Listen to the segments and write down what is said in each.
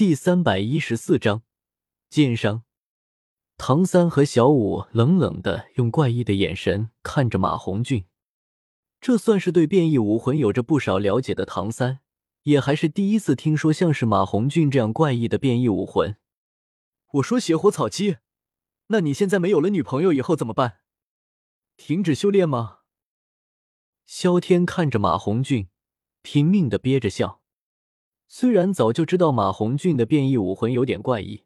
第三百一十四章剑伤。唐三和小五冷冷的用怪异的眼神看着马红俊，这算是对变异武魂有着不少了解的唐三，也还是第一次听说像是马红俊这样怪异的变异武魂。我说邪火草鸡，那你现在没有了女朋友以后怎么办？停止修炼吗？萧天看着马红俊，拼命的憋着笑。虽然早就知道马红俊的变异武魂有点怪异，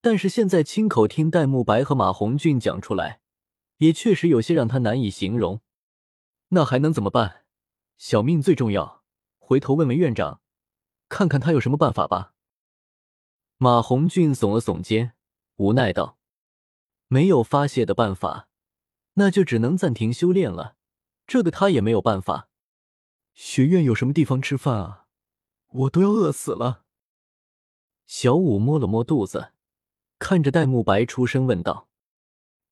但是现在亲口听戴沐白和马红俊讲出来，也确实有些让他难以形容。那还能怎么办？小命最重要。回头问问院长，看看他有什么办法吧。马红俊耸了耸肩，无奈道：“没有发泄的办法，那就只能暂停修炼了。这个他也没有办法。学院有什么地方吃饭啊？”我都要饿死了。小五摸了摸肚子，看着戴沐白出声问道：“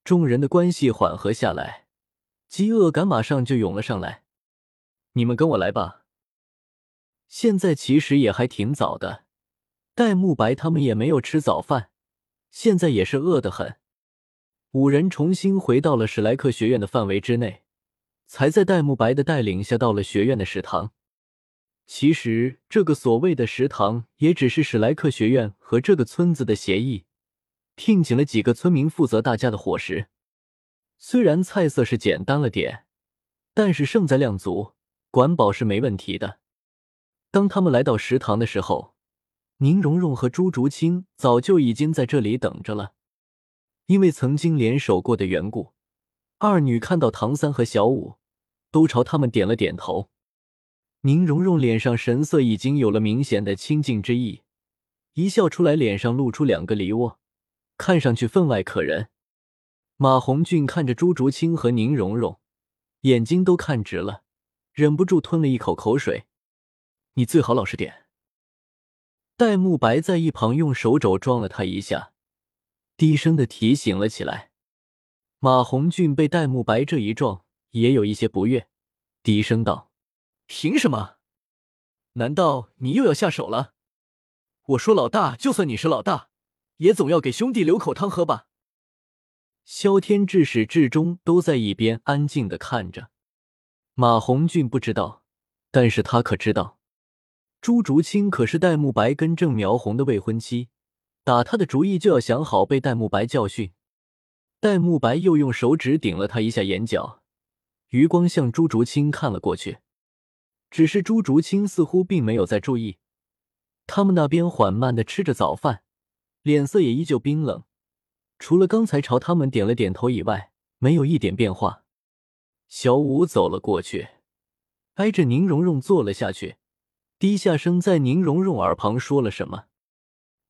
众人的关系缓和下来，饥饿感马上就涌了上来。你们跟我来吧。”现在其实也还挺早的，戴沐白他们也没有吃早饭，现在也是饿得很。五人重新回到了史莱克学院的范围之内，才在戴沐白的带领下到了学院的食堂。其实，这个所谓的食堂也只是史莱克学院和这个村子的协议，聘请了几个村民负责大家的伙食。虽然菜色是简单了点，但是胜在量足，管饱是没问题的。当他们来到食堂的时候，宁荣荣和朱竹清早就已经在这里等着了。因为曾经联手过的缘故，二女看到唐三和小五，都朝他们点了点头。宁荣荣脸上神色已经有了明显的亲近之意，一笑出来，脸上露出两个梨窝，看上去分外可人。马红俊看着朱竹清和宁荣荣，眼睛都看直了，忍不住吞了一口口水。你最好老实点。戴沐白在一旁用手肘撞了他一下，低声的提醒了起来。马红俊被戴沐白这一撞，也有一些不悦，低声道。凭什么？难道你又要下手了？我说老大，就算你是老大，也总要给兄弟留口汤喝吧。萧天至始至终都在一边安静的看着。马红俊不知道，但是他可知道，朱竹清可是戴沐白跟郑苗红的未婚妻，打他的主意就要想好被戴沐白教训。戴沐白又用手指顶了他一下眼角，余光向朱竹清看了过去。只是朱竹清似乎并没有在注意，他们那边缓慢的吃着早饭，脸色也依旧冰冷，除了刚才朝他们点了点头以外，没有一点变化。小五走了过去，挨着宁荣荣坐了下去，低下声在宁荣荣耳旁说了什么，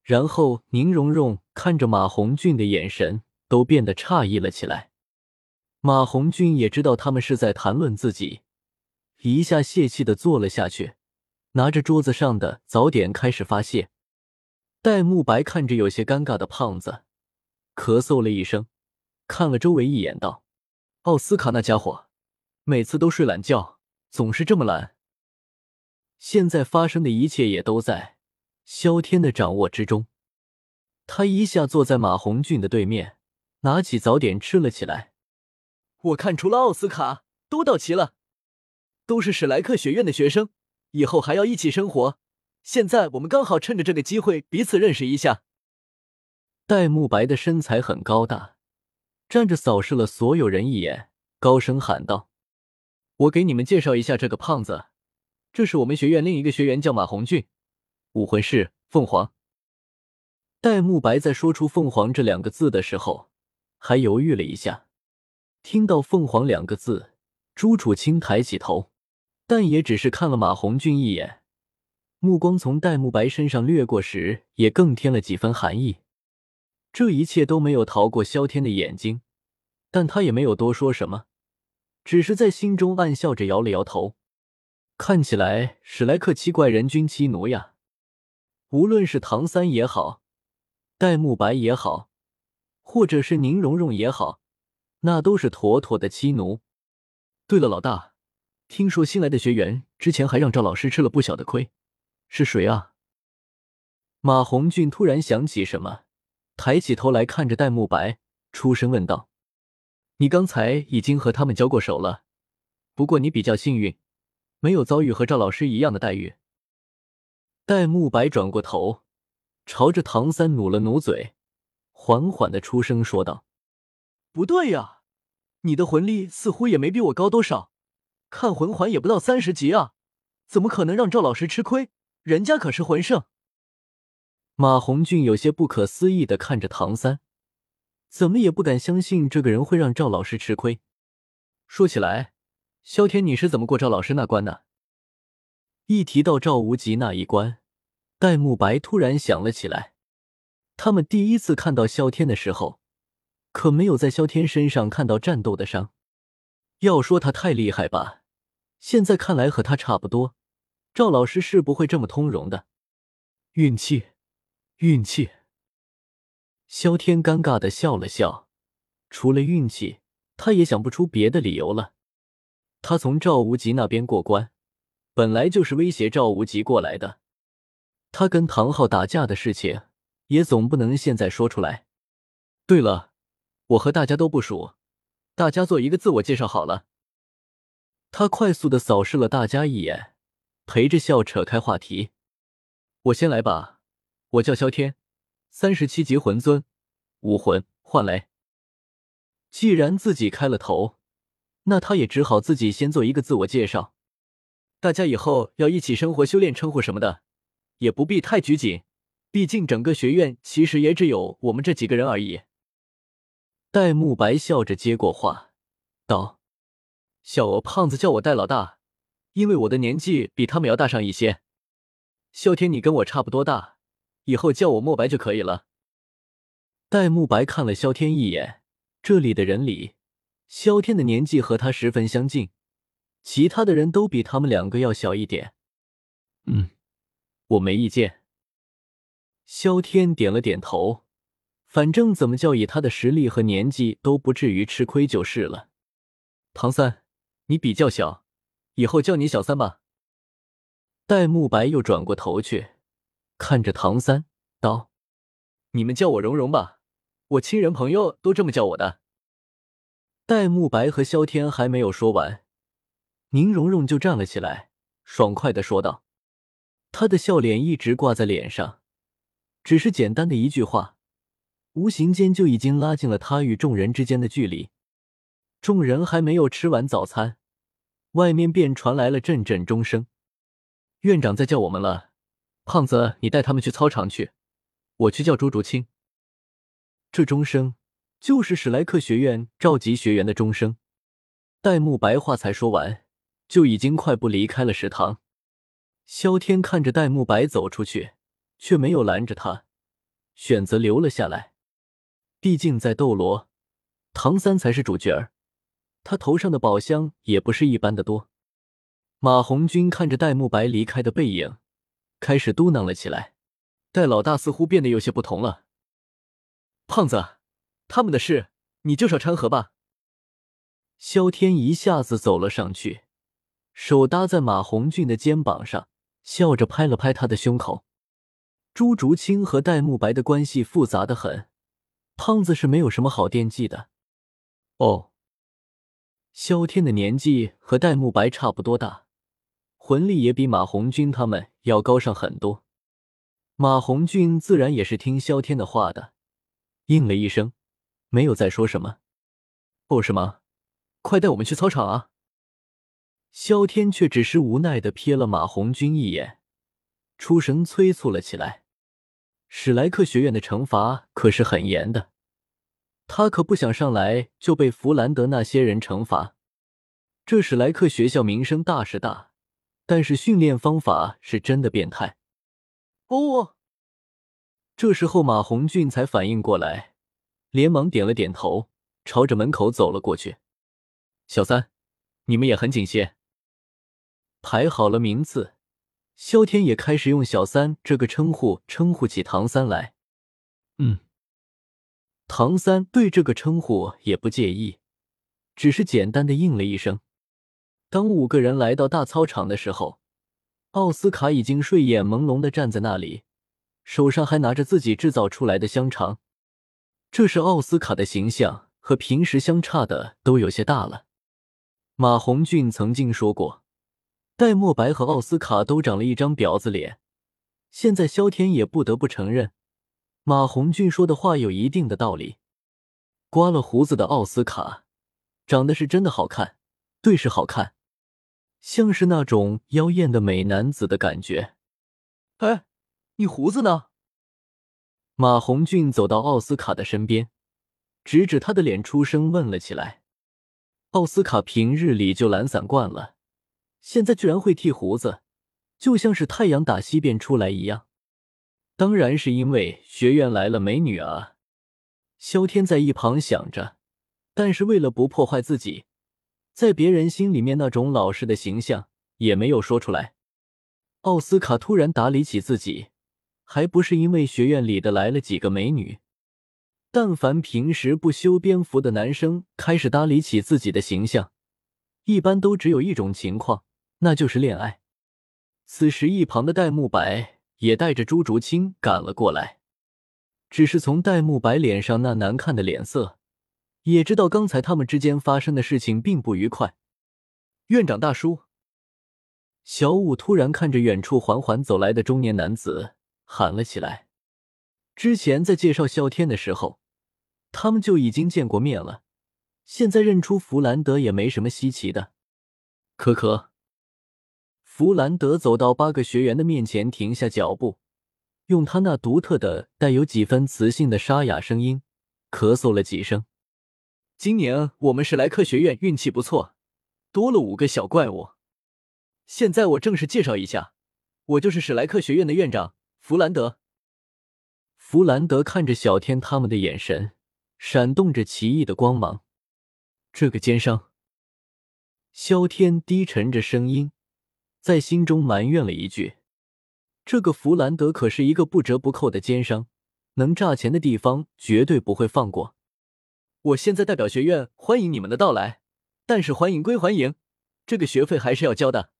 然后宁荣荣看着马红俊的眼神都变得诧异了起来。马红俊也知道他们是在谈论自己。一下泄气的坐了下去，拿着桌子上的早点开始发泄。戴沐白看着有些尴尬的胖子，咳嗽了一声，看了周围一眼，道：“奥斯卡那家伙，每次都睡懒觉，总是这么懒。”现在发生的一切也都在萧天的掌握之中。他一下坐在马红俊的对面，拿起早点吃了起来。我看除了奥斯卡，都到齐了。都是史莱克学院的学生，以后还要一起生活。现在我们刚好趁着这个机会彼此认识一下。戴沐白的身材很高大，站着扫视了所有人一眼，高声喊道：“我给你们介绍一下这个胖子，这是我们学院另一个学员，叫马红俊，武魂是凤凰。”戴沐白在说出“凤凰”这两个字的时候，还犹豫了一下。听到“凤凰”两个字，朱楚清抬起头。但也只是看了马红俊一眼，目光从戴沐白身上掠过时，也更添了几分寒意。这一切都没有逃过萧天的眼睛，但他也没有多说什么，只是在心中暗笑着摇了摇头。看起来史莱克七怪人均七奴呀，无论是唐三也好，戴沐白也好，或者是宁荣荣也好，那都是妥妥的七奴。对了，老大。听说新来的学员之前还让赵老师吃了不小的亏，是谁啊？马红俊突然想起什么，抬起头来看着戴沐白，出声问道：“你刚才已经和他们交过手了，不过你比较幸运，没有遭遇和赵老师一样的待遇。”戴沐白转过头，朝着唐三努了努嘴，缓缓的出声说道：“不对呀，你的魂力似乎也没比我高多少，看魂环也不到三十级啊，怎么可能让赵老师吃亏？人家可是魂圣。”马红俊有些不可思议的看着唐三，怎么也不敢相信这个人会让赵老师吃亏。说起来，萧天，你是怎么过赵老师那关的？一提到赵无极那一关，戴沐白突然想了起来。他们第一次看到萧天的时候，可没有在萧天身上看到战斗的伤。要说他太厉害吧，现在看来和他差不多。赵老师是不会这么通融的，运气。运气，萧天尴尬的笑了笑。除了运气，他也想不出别的理由了。他从赵无极那边过关，本来就是威胁赵无极过来的。他跟唐昊打架的事情，也总不能现在说出来。对了，我和大家都不熟，大家做一个自我介绍好了。他快速的扫视了大家一眼，陪着笑扯开话题。我先来吧。我叫萧天，三十七级魂尊，武魂幻雷。既然自己开了头，那他也只好自己先做一个自我介绍。大家以后要一起生活、修炼，称呼什么的，也不必太拘谨。毕竟整个学院其实也只有我们这几个人而已。戴沐白笑着接过话，道：“小鹅胖子叫我戴老大，因为我的年纪比他们要大上一些。萧天，你跟我差不多大。”以后叫我墨白就可以了。戴沐白看了萧天一眼，这里的人里，萧天的年纪和他十分相近，其他的人都比他们两个要小一点。嗯，我没意见。萧天点了点头，反正怎么叫以他的实力和年纪都不至于吃亏就是了。唐三，你比较小，以后叫你小三吧。戴沐白又转过头去。看着唐三道：“你们叫我蓉蓉吧，我亲人朋友都这么叫我的。”戴沐白和萧天还没有说完，宁荣荣就站了起来，爽快的说道：“他的笑脸一直挂在脸上，只是简单的一句话，无形间就已经拉近了他与众人之间的距离。”众人还没有吃完早餐，外面便传来了阵阵钟声。院长在叫我们了。胖子，你带他们去操场去，我去叫朱竹清。这钟声就是史莱克学院召集学员的钟声。戴沐白话才说完，就已经快步离开了食堂。萧天看着戴沐白走出去，却没有拦着他，选择留了下来。毕竟在斗罗，唐三才是主角儿，他头上的宝箱也不是一般的多。马红军看着戴沐白离开的背影。开始嘟囔了起来，戴老大似乎变得有些不同了。胖子，他们的事你就少掺和吧。萧天一下子走了上去，手搭在马红俊的肩膀上，笑着拍了拍他的胸口。朱竹清和戴沐白的关系复杂的很，胖子是没有什么好惦记的。哦，萧天的年纪和戴沐白差不多大。魂力也比马红军他们要高上很多，马红俊自然也是听萧天的话的，应了一声，没有再说什么。哦，是吗？快带我们去操场啊！萧天却只是无奈的瞥了马红军一眼，出声催促了起来。史莱克学院的惩罚可是很严的，他可不想上来就被弗兰德那些人惩罚。这史莱克学校名声大是大。但是训练方法是真的变态哦！这时候马红俊才反应过来，连忙点了点头，朝着门口走了过去。小三，你们也很警些。排好了名次，萧天也开始用小三这个称呼称呼起唐三来。嗯，唐三对这个称呼也不介意，只是简单的应了一声。当五个人来到大操场的时候，奥斯卡已经睡眼朦胧的站在那里，手上还拿着自己制造出来的香肠。这是奥斯卡的形象和平时相差的都有些大了。马红俊曾经说过，戴墨白和奥斯卡都长了一张婊子脸。现在萧天也不得不承认，马红俊说的话有一定的道理。刮了胡子的奥斯卡，长得是真的好看，对，是好看，像是那种妖艳的美男子的感觉。哎，你胡子呢？马红俊走到奥斯卡的身边，指指他的脸，出声问了起来。奥斯卡平日里就懒散惯了，现在居然会剃胡子，就像是太阳打西边出来一样。当然是因为学院来了美女啊！萧天在一旁想着，但是为了不破坏自己在别人心里面那种老实的形象，也没有说出来。奥斯卡突然打理起自己。还不是因为学院里的来了几个美女。但凡平时不修边幅的男生开始搭理起自己的形象，一般都只有一种情况，那就是恋爱。此时，一旁的戴沐白也带着朱竹清赶了过来。只是从戴沐白脸上那难看的脸色，也知道刚才他们之间发生的事情并不愉快。院长大叔，小五突然看着远处缓缓走来的中年男子。喊了起来。之前在介绍萧天的时候，他们就已经见过面了。现在认出弗兰德也没什么稀奇的。可可，弗兰德走到八个学员的面前，停下脚步，用他那独特的、带有几分磁性的沙哑声音咳嗽了几声。今年我们史莱克学院运气不错，多了五个小怪物。现在我正式介绍一下，我就是史莱克学院的院长。弗兰德，弗兰德看着小天他们的眼神闪动着奇异的光芒。这个奸商，萧天低沉着声音在心中埋怨了一句：“这个弗兰德可是一个不折不扣的奸商，能诈钱的地方绝对不会放过。”我现在代表学院欢迎你们的到来，但是欢迎归欢迎，这个学费还是要交的。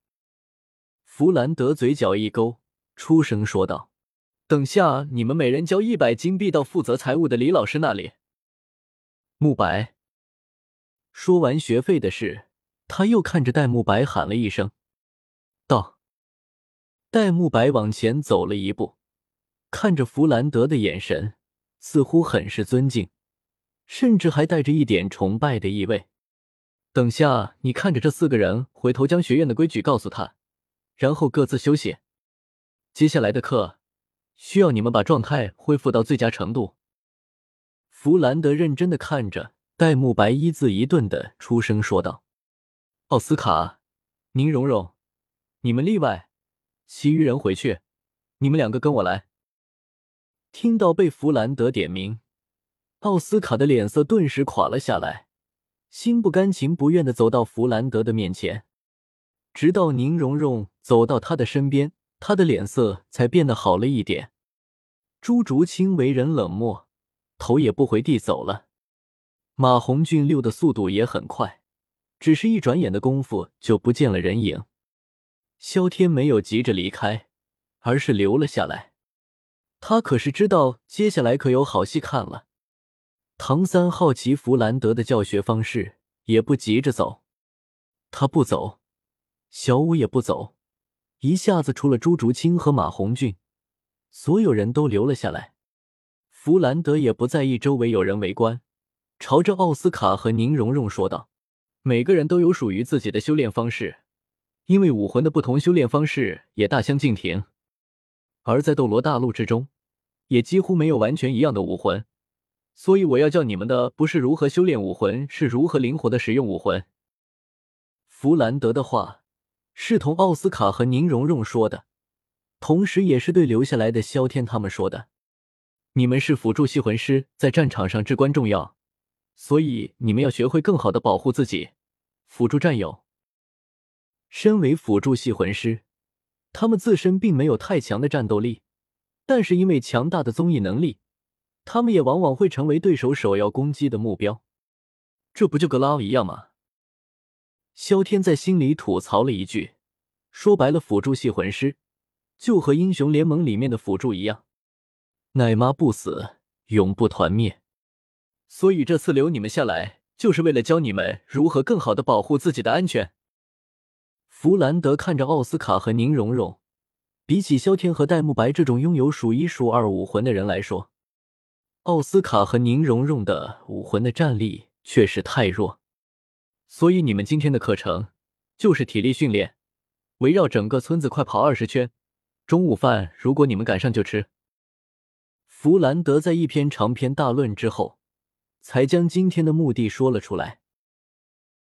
弗兰德嘴角一勾，出声说道。等下，你们每人交一百金币到负责财务的李老师那里。慕白说完学费的事，他又看着戴沐白喊了一声，道：“戴沐白往前走了一步，看着弗兰德的眼神似乎很是尊敬，甚至还带着一点崇拜的意味。等下，你看着这四个人，回头将学院的规矩告诉他，然后各自休息。接下来的课。”需要你们把状态恢复到最佳程度。弗兰德认真的看着戴沐白，一字一顿的出声说道：“奥斯卡，宁荣荣，你们例外，其余人回去，你们两个跟我来。”听到被弗兰德点名，奥斯卡的脸色顿时垮了下来，心不甘情不愿的走到弗兰德的面前，直到宁荣荣走到他的身边。他的脸色才变得好了一点。朱竹清为人冷漠，头也不回地走了。马红俊溜的速度也很快，只是一转眼的功夫就不见了人影。萧天没有急着离开，而是留了下来。他可是知道接下来可有好戏看了。唐三好奇弗兰德的教学方式，也不急着走。他不走，小五也不走。一下子，除了朱竹清和马红俊，所有人都留了下来。弗兰德也不在意周围有人围观，朝着奥斯卡和宁荣荣说道：“每个人都有属于自己的修炼方式，因为武魂的不同，修炼方式也大相径庭。而在斗罗大陆之中，也几乎没有完全一样的武魂。所以我要教你们的，不是如何修炼武魂，是如何灵活的使用武魂。”弗兰德的话。是同奥斯卡和宁荣荣说的，同时也是对留下来的萧天他们说的。你们是辅助系魂师，在战场上至关重要，所以你们要学会更好的保护自己，辅助战友。身为辅助系魂师，他们自身并没有太强的战斗力，但是因为强大的综艺能力，他们也往往会成为对手首要攻击的目标。这不就跟拉奥一样吗？萧天在心里吐槽了一句：“说白了，辅助系魂师就和英雄联盟里面的辅助一样，奶妈不死，永不团灭。所以这次留你们下来，就是为了教你们如何更好的保护自己的安全。弗兰德看着奥斯卡和宁荣荣，比起萧天和戴沐白这种拥有数一数二武魂的人来说，奥斯卡和宁荣荣的武魂的战力确实太弱。所以你们今天的课程就是体力训练，围绕整个村子快跑二十圈。中午饭如果你们赶上就吃。弗兰德在一篇长篇大论之后，才将今天的目的说了出来。